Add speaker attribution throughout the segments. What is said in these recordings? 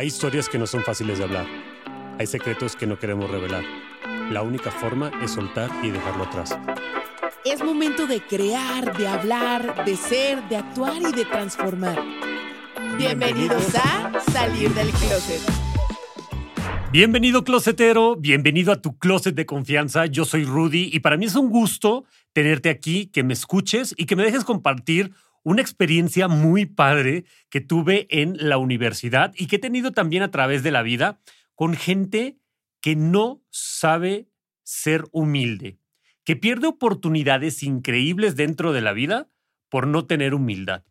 Speaker 1: Hay historias que no son fáciles de hablar. Hay secretos que no queremos revelar. La única forma es soltar y dejarlo atrás.
Speaker 2: Es momento de crear, de hablar, de ser, de actuar y de transformar. Bienvenidos a Salir del Closet.
Speaker 1: Bienvenido closetero, bienvenido a tu closet de confianza. Yo soy Rudy y para mí es un gusto tenerte aquí, que me escuches y que me dejes compartir una experiencia muy padre que tuve en la universidad y que he tenido también a través de la vida con gente que no sabe ser humilde, que pierde oportunidades increíbles dentro de la vida por no tener humildad.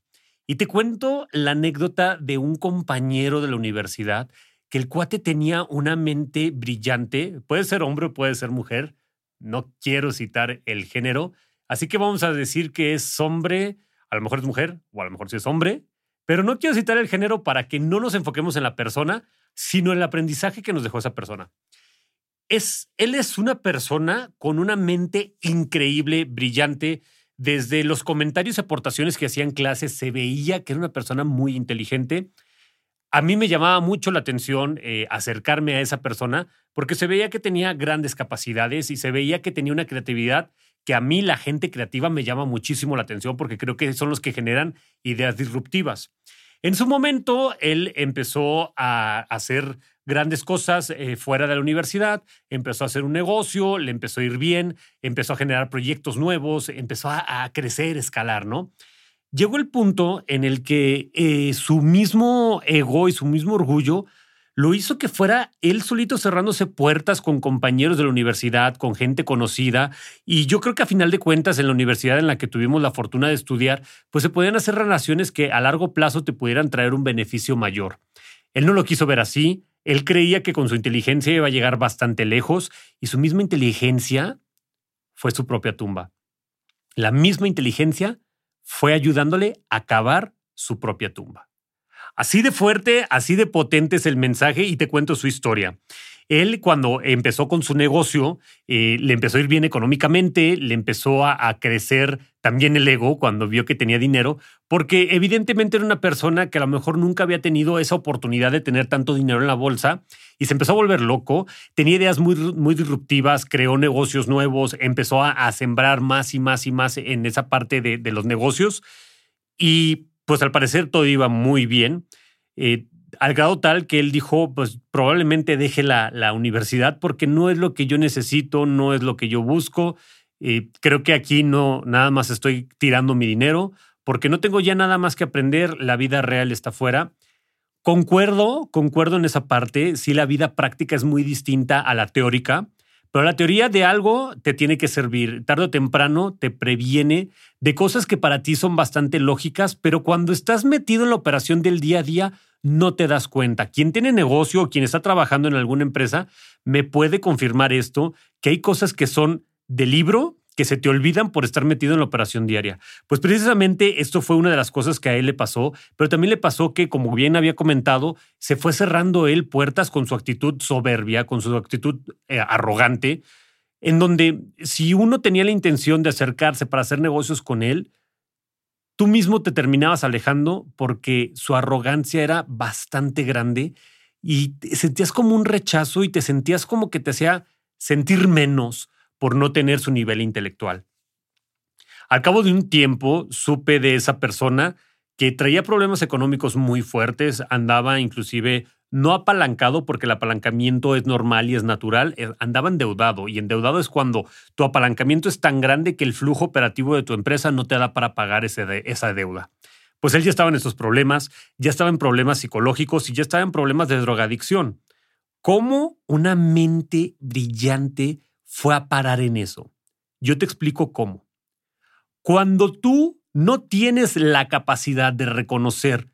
Speaker 1: Y te cuento la anécdota de un compañero de la universidad que el cuate tenía una mente brillante, puede ser hombre o puede ser mujer, no quiero citar el género, así que vamos a decir que es hombre, a lo mejor es mujer o a lo mejor sí es hombre, pero no quiero citar el género para que no nos enfoquemos en la persona, sino en el aprendizaje que nos dejó esa persona. Es, él es una persona con una mente increíble, brillante. Desde los comentarios y aportaciones que hacía en clases se veía que era una persona muy inteligente a mí me llamaba mucho la atención eh, acercarme a esa persona porque se veía que tenía grandes capacidades y se veía que tenía una creatividad que a mí la gente creativa me llama muchísimo la atención porque creo que son los que generan ideas disruptivas. En su momento, él empezó a hacer grandes cosas eh, fuera de la universidad, empezó a hacer un negocio, le empezó a ir bien, empezó a generar proyectos nuevos, empezó a, crecer, escalar, ¿no? llegó el punto en el que eh, su mismo ego y su mismo orgullo lo hizo que fuera él solito cerrándose puertas con compañeros de la universidad, con gente conocida. Y yo creo que a final de cuentas, en la universidad en la que tuvimos la fortuna de estudiar, pues se podían hacer relaciones que a largo plazo te pudieran traer un beneficio mayor. Él no lo quiso ver así. Él creía que con su inteligencia iba a llegar bastante lejos y su misma inteligencia fue su propia tumba. La misma inteligencia fue ayudándole a cavar su propia tumba. Así de fuerte, así de potente es el mensaje y te cuento su historia. Él cuando empezó con su negocio, eh, le empezó a ir bien económicamente, le empezó a, crecer también el ego cuando vio que tenía dinero, porque evidentemente era una persona que a lo mejor nunca había tenido esa oportunidad de tener tanto dinero en la bolsa y se empezó a volver loco, tenía ideas muy, muy disruptivas, creó negocios nuevos, empezó a, sembrar más y más y más en esa parte de, los negocios y pues al parecer todo iba muy bien. Eh, al grado tal que él dijo, pues probablemente deje la, la, universidad porque no es lo que yo necesito, no es lo que yo busco. y creo que aquí no, nada más estoy tirando mi dinero porque no tengo ya nada más que aprender, la vida real está fuera. Concuerdo, concuerdo en esa parte, sí la vida práctica es muy distinta a la teórica, pero la teoría de algo te tiene que servir. Tarde o temprano te previene de cosas que para ti son bastante lógicas, pero cuando estás metido en la operación del día a día, no te das cuenta. Quien tiene negocio o quien está trabajando en alguna empresa me puede confirmar esto, que hay cosas que son de libro que se te olvidan por estar metido en la operación diaria. Pues precisamente esto fue una de las cosas que a él le pasó, pero también le pasó que, como bien había comentado, se fue cerrando él puertas con su actitud soberbia, con su actitud eh, arrogante, en donde si uno tenía la intención de acercarse para hacer negocios con él, tú mismo te terminabas alejando porque su arrogancia era bastante grande y sentías como un rechazo y te sentías como que te hacía sentir menos por no tener su nivel intelectual. Al cabo de un tiempo supe de esa persona que traía problemas económicos muy fuertes, andaba inclusive no apalancado porque el apalancamiento es normal y es natural, eh, andaba endeudado y endeudado es cuando tu apalancamiento es tan grande que el flujo operativo de tu empresa no te da para pagar esa deuda. Pues él ya estaba en esos problemas, ya estaba en problemas psicológicos y ya estaba en problemas de drogadicción. ¿Cómo una mente brillante fue a parar en eso? Yo te explico cómo. Cuando tú no tienes la capacidad de reconocer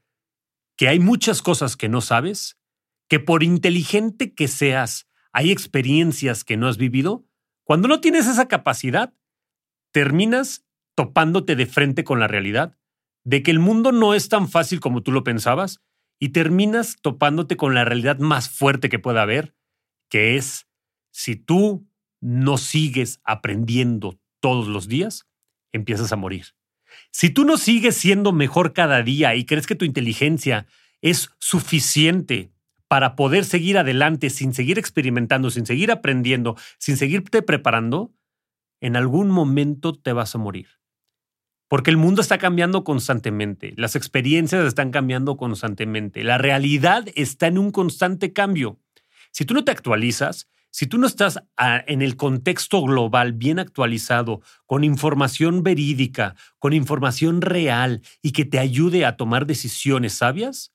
Speaker 1: que hay muchas cosas que no sabes, que por inteligente que seas, hay experiencias que no has vivido, cuando no tienes esa capacidad, terminas topándote de frente con la realidad de que el mundo no es tan fácil como tú lo pensabas y terminas topándote con la realidad más fuerte que pueda haber, que es si tú no sigues aprendiendo todos los días, empiezas a morir. Si tú no sigues siendo mejor cada día y crees que tu inteligencia es suficiente para poder seguir adelante sin seguir experimentando, sin seguir aprendiendo, sin seguirte preparando, en algún momento te vas a morir. Porque el mundo está cambiando constantemente, las experiencias están cambiando constantemente, la realidad está en un constante cambio. Si tú no te actualizas, si tú no estás ah, en el contexto global bien actualizado, con información verídica, con información real y que te ayude a tomar decisiones sabias,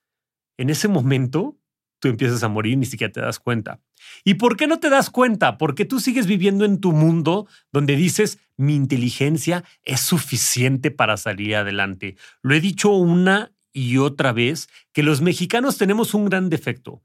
Speaker 1: en ese momento tú empiezas a morir y ni siquiera te das cuenta. ¿Y por qué no te das cuenta? Porque tú sigues viviendo en tu mundo donde dices, mi inteligencia es suficiente para salir adelante. Lo he dicho una y otra vez que los mexicanos tenemos un gran defecto.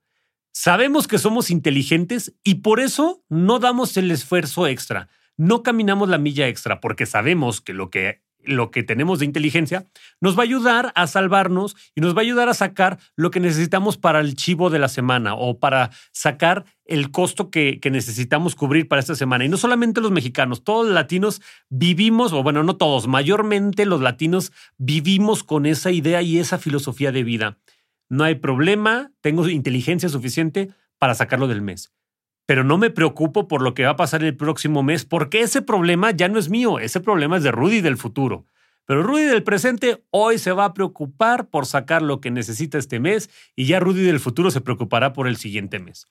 Speaker 1: Sabemos que somos inteligentes y por eso no damos el esfuerzo extra, no caminamos la milla extra, porque sabemos que lo que lo que tenemos de inteligencia, nos va a ayudar a salvarnos y nos va a ayudar a sacar lo que necesitamos para el chivo de la semana o para sacar el costo que, que, necesitamos cubrir para esta semana. Y no solamente los mexicanos, todos los latinos vivimos, o bueno, no todos, mayormente los latinos vivimos con esa idea y esa filosofía de vida. No hay problema, tengo inteligencia suficiente para sacarlo del mes pero no me preocupo por lo que va a pasar el próximo mes, porque ese problema ya no es mío, ese problema es de Rudy del futuro. Pero Rudy del presente hoy se va a preocupar por sacar lo que necesita este mes y ya Rudy del futuro se preocupará por el siguiente mes.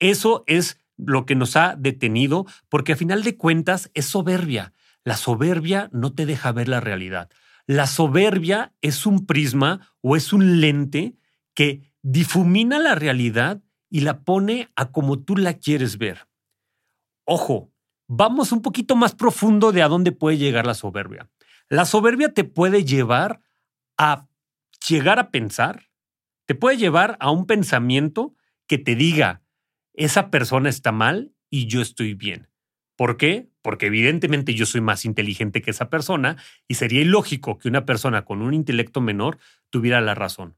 Speaker 1: Eso es lo que nos ha detenido porque a final de cuentas es soberbia. La soberbia no te deja ver la realidad. La soberbia es un prisma o es un lente que difumina la realidad y la pone a como tú la quieres ver. Ojo, vamos un poquito más profundo de a dónde puede llegar la soberbia. La soberbia te puede llevar a llegar a pensar, te puede llevar a un pensamiento que te diga, esa persona está mal y yo estoy bien. ¿Por qué? Porque evidentemente yo soy más inteligente que esa persona y sería ilógico que una persona con un intelecto menor tuviera la razón.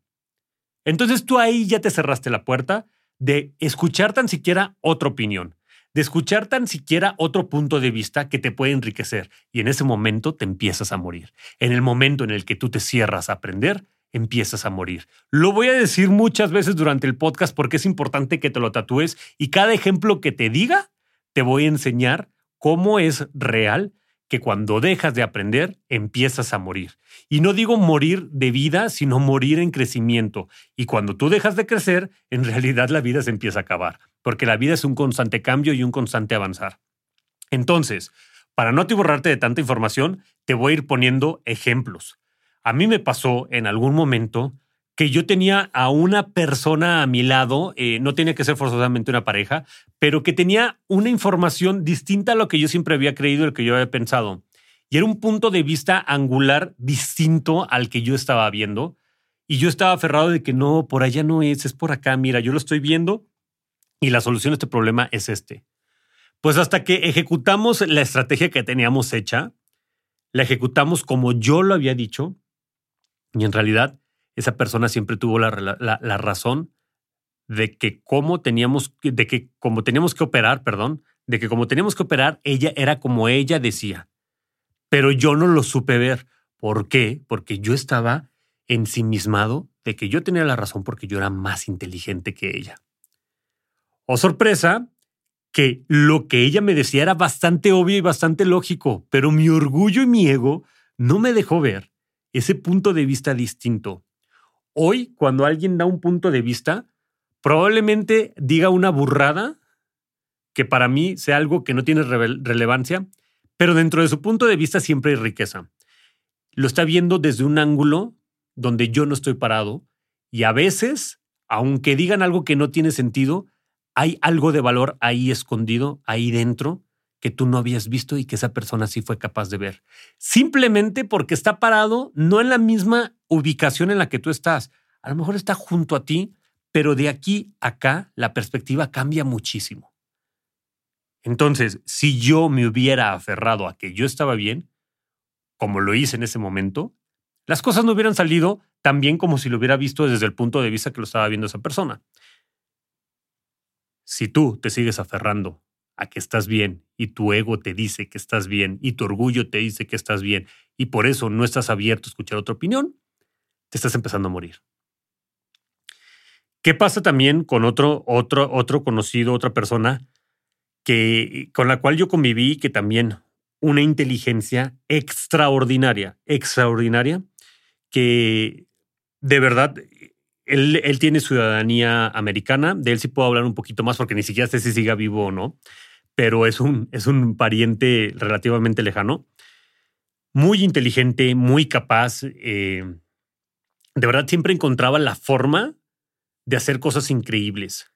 Speaker 1: Entonces tú ahí ya te cerraste la puerta de escuchar tan siquiera otra opinión, de escuchar tan siquiera otro punto de vista que te puede enriquecer. Y en ese momento te empiezas a morir. En el momento en el que tú te cierras a aprender, empiezas a morir. Lo voy a decir muchas veces durante el podcast porque es importante que te lo tatúes y cada ejemplo que te diga, te voy a enseñar cómo es real que cuando dejas de aprender, empiezas a morir. Y no digo morir de vida, sino morir en crecimiento. Y cuando tú dejas de crecer, en realidad la vida se empieza a acabar, porque la vida es un constante cambio y un constante avanzar. Entonces, para no te borrarte de tanta información, te voy a ir poniendo ejemplos. A mí me pasó en algún momento que yo tenía a una persona a mi lado, eh, no tenía que ser forzosamente una pareja, pero que tenía una información distinta a lo que yo siempre había creído lo que yo había pensado. Y era un punto de vista angular distinto al que yo estaba viendo. Y yo estaba aferrado de que no, por allá no es, es por acá, mira, yo lo estoy viendo y la solución a este problema es este. Pues hasta que ejecutamos la estrategia que teníamos hecha, la ejecutamos como yo lo había dicho, y en realidad esa persona siempre tuvo la, razón de que como teníamos, de que como teníamos que operar, perdón, de que como teníamos que operar, ella era como ella decía. Pero yo no lo supe ver. ¿Por qué? Porque yo estaba ensimismado de que yo tenía la razón porque yo era más inteligente que ella. Oh, sorpresa, que lo que ella me decía era bastante obvio y bastante lógico, pero mi orgullo y mi ego no me dejó ver ese punto de vista distinto. Hoy, cuando alguien da un punto de vista, probablemente diga una burrada que para mí sea algo que no tiene relevancia, pero dentro de su punto de vista siempre hay riqueza. Lo está viendo desde un ángulo donde yo no estoy parado y a veces, aunque digan algo que no tiene sentido, hay algo de valor ahí escondido, ahí dentro, que tú no habías visto y que esa persona sí fue capaz de ver. Simplemente porque está parado no en la misma ubicación en la que tú estás. A lo mejor está junto a ti, pero de aquí a acá la perspectiva cambia muchísimo. Entonces, si yo me hubiera aferrado a que yo estaba bien, como lo hice en ese momento, las cosas no hubieran salido tan bien como si lo hubiera visto desde el punto de vista que lo estaba viendo esa persona. Si tú te sigues aferrando a que estás bien y tu ego te dice que estás bien y tu orgullo te dice que estás bien y por eso no estás abierto a escuchar otra opinión, te estás empezando a morir. ¿Qué pasa también con otro, otro, otro conocido, otra persona que, con la cual yo conviví, que también una inteligencia extraordinaria, extraordinaria, que de verdad, él, él, tiene ciudadanía americana, de él sí puedo hablar un poquito más porque ni siquiera sé si siga vivo o no, pero es un, es un pariente relativamente lejano, muy inteligente, muy capaz, eh, de verdad siempre encontraba la forma de hacer cosas increíbles.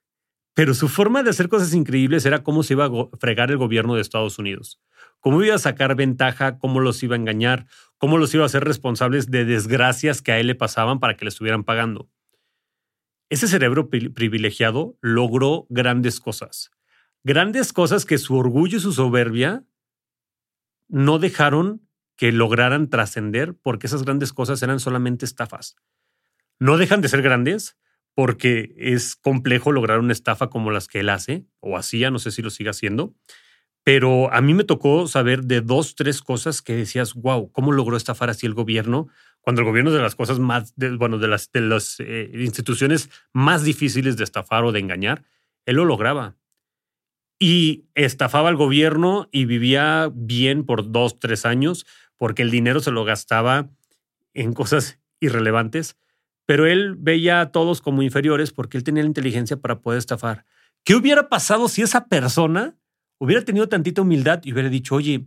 Speaker 1: Pero su forma de hacer cosas increíbles era cómo se iba a fregar el gobierno de Estados Unidos, cómo iba a sacar ventaja, cómo los iba a engañar, cómo los iba a hacer responsables de desgracias que a él le pasaban para que le estuvieran pagando. Ese cerebro privilegiado logró grandes cosas. Grandes cosas que su orgullo y su soberbia no dejaron que lograran trascender porque esas grandes cosas eran solamente estafas. No dejan de ser grandes porque es complejo lograr una estafa como las que él hace o hacía, no sé si lo sigue haciendo, pero a mí me tocó saber de dos, tres cosas que decías, wow, ¿cómo logró estafar así el gobierno? Cuando el gobierno es de las cosas más, bueno, de las, de las eh, instituciones más difíciles de estafar o de engañar, él lo lograba. Y estafaba al gobierno y vivía bien por dos, tres años porque el dinero se lo gastaba en cosas irrelevantes pero él veía a todos como inferiores porque él tenía la inteligencia para poder estafar. ¿Qué hubiera pasado si esa persona hubiera tenido tantita humildad y hubiera dicho, oye,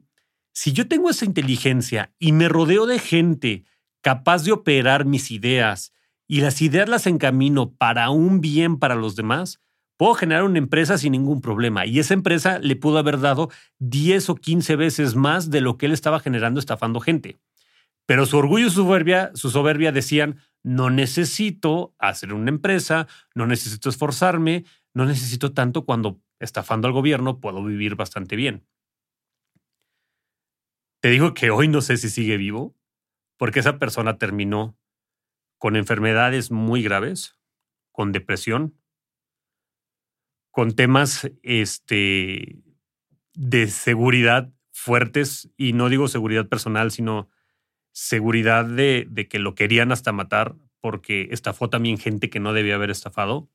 Speaker 1: si yo tengo esa inteligencia y me rodeo de gente capaz de operar mis ideas y las ideas las encamino para un bien para los demás, puedo generar una empresa sin ningún problema. Y esa empresa le pudo haber dado 10 o 15 veces más de lo que él estaba generando estafando gente. Pero su orgullo y su soberbia, su soberbia decían, no necesito hacer una empresa, no necesito esforzarme, no necesito tanto cuando estafando al gobierno puedo vivir bastante bien. Te digo que hoy no sé si sigue vivo, porque esa persona terminó con enfermedades muy graves, con depresión, con temas este, de seguridad fuertes, y no digo seguridad personal, sino seguridad de, que lo querían hasta matar porque estafó también gente que no debía haber estafado.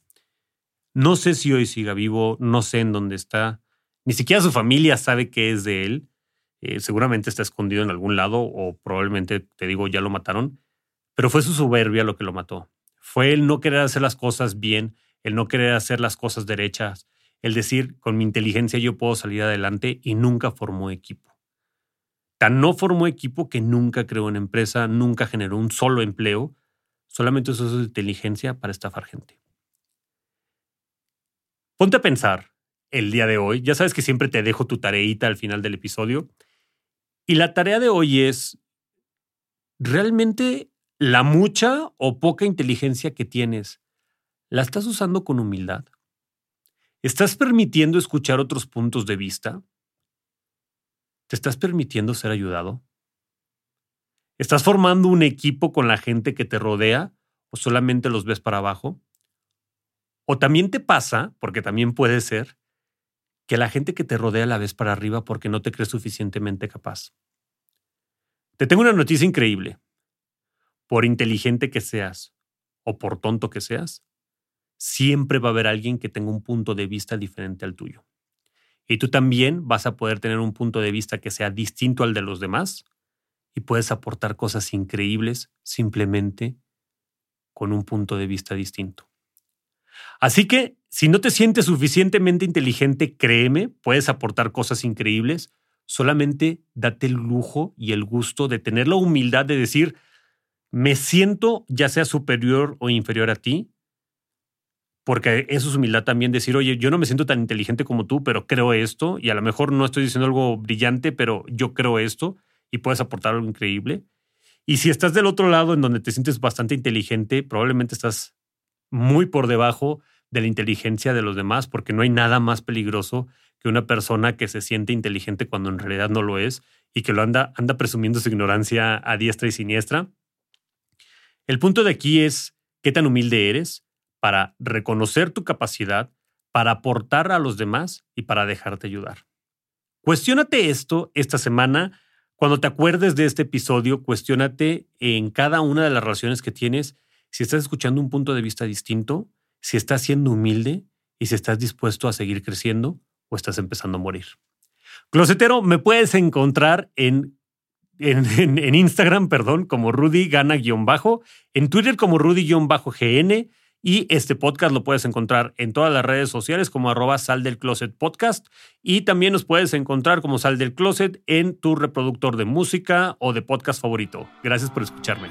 Speaker 1: No sé si hoy siga vivo, no sé en dónde está. Ni siquiera su familia sabe que es de él. Eh, seguramente está escondido en algún lado o probablemente, te digo, ya lo mataron. Pero fue su soberbia lo que lo mató. Fue el no querer hacer las cosas bien, el no querer hacer las cosas derechas, el decir, con mi inteligencia yo puedo salir adelante y nunca formó equipo. No formó equipo que nunca creó una empresa, nunca generó un solo empleo, solamente usó su inteligencia para estafar gente. Ponte a pensar el día de hoy, ya sabes que siempre te dejo tu tareita al final del episodio, y la tarea de hoy es, ¿realmente la mucha o poca inteligencia que tienes, la estás usando con humildad? ¿Estás permitiendo escuchar otros puntos de vista? ¿Te estás permitiendo ser ayudado? ¿Estás formando un equipo con la gente que te rodea o solamente los ves para abajo? O también te pasa, porque también puede ser, que la gente que te rodea la ves para arriba porque no te crees suficientemente capaz. Te tengo una noticia increíble. Por inteligente que seas o por tonto que seas, siempre va a haber alguien que tenga un punto de vista diferente al tuyo. Y tú también vas a poder tener un punto de vista que sea distinto al de los demás y puedes aportar cosas increíbles simplemente con un punto de vista distinto. Así que, si no te sientes suficientemente inteligente, créeme, puedes aportar cosas increíbles. Solamente date el lujo y el gusto de tener la humildad de decir, me siento ya sea superior o inferior a ti, porque eso es humildad también decir, oye, yo no me siento tan inteligente como tú, pero creo esto, y a lo mejor no estoy diciendo algo brillante, pero yo creo esto, y puedes aportar algo increíble. Y si estás del otro lado, en donde te sientes bastante inteligente, probablemente estás muy por debajo de la inteligencia de los demás, porque no hay nada más peligroso que una persona que se siente inteligente cuando en realidad no lo es y que lo anda, anda presumiendo su ignorancia a diestra y siniestra. El punto de aquí es qué tan humilde eres, para reconocer tu capacidad, para aportar a los demás y para dejarte ayudar. Cuestiónate esto esta semana. Cuando te acuerdes de este episodio, cuestiónate en cada una de las relaciones que tienes si estás escuchando un punto de vista distinto, si estás siendo humilde y si estás dispuesto a seguir creciendo o estás empezando a morir. Closetero, me puedes encontrar en, en, Instagram, perdón, como Rudy Gana-bajo, en Twitter como Rudy-GN y este podcast lo puedes encontrar en todas las redes sociales como arroba sal del closet podcast y también nos puedes encontrar como sal del closet en tu reproductor de música o de podcast favorito. Gracias por escucharme.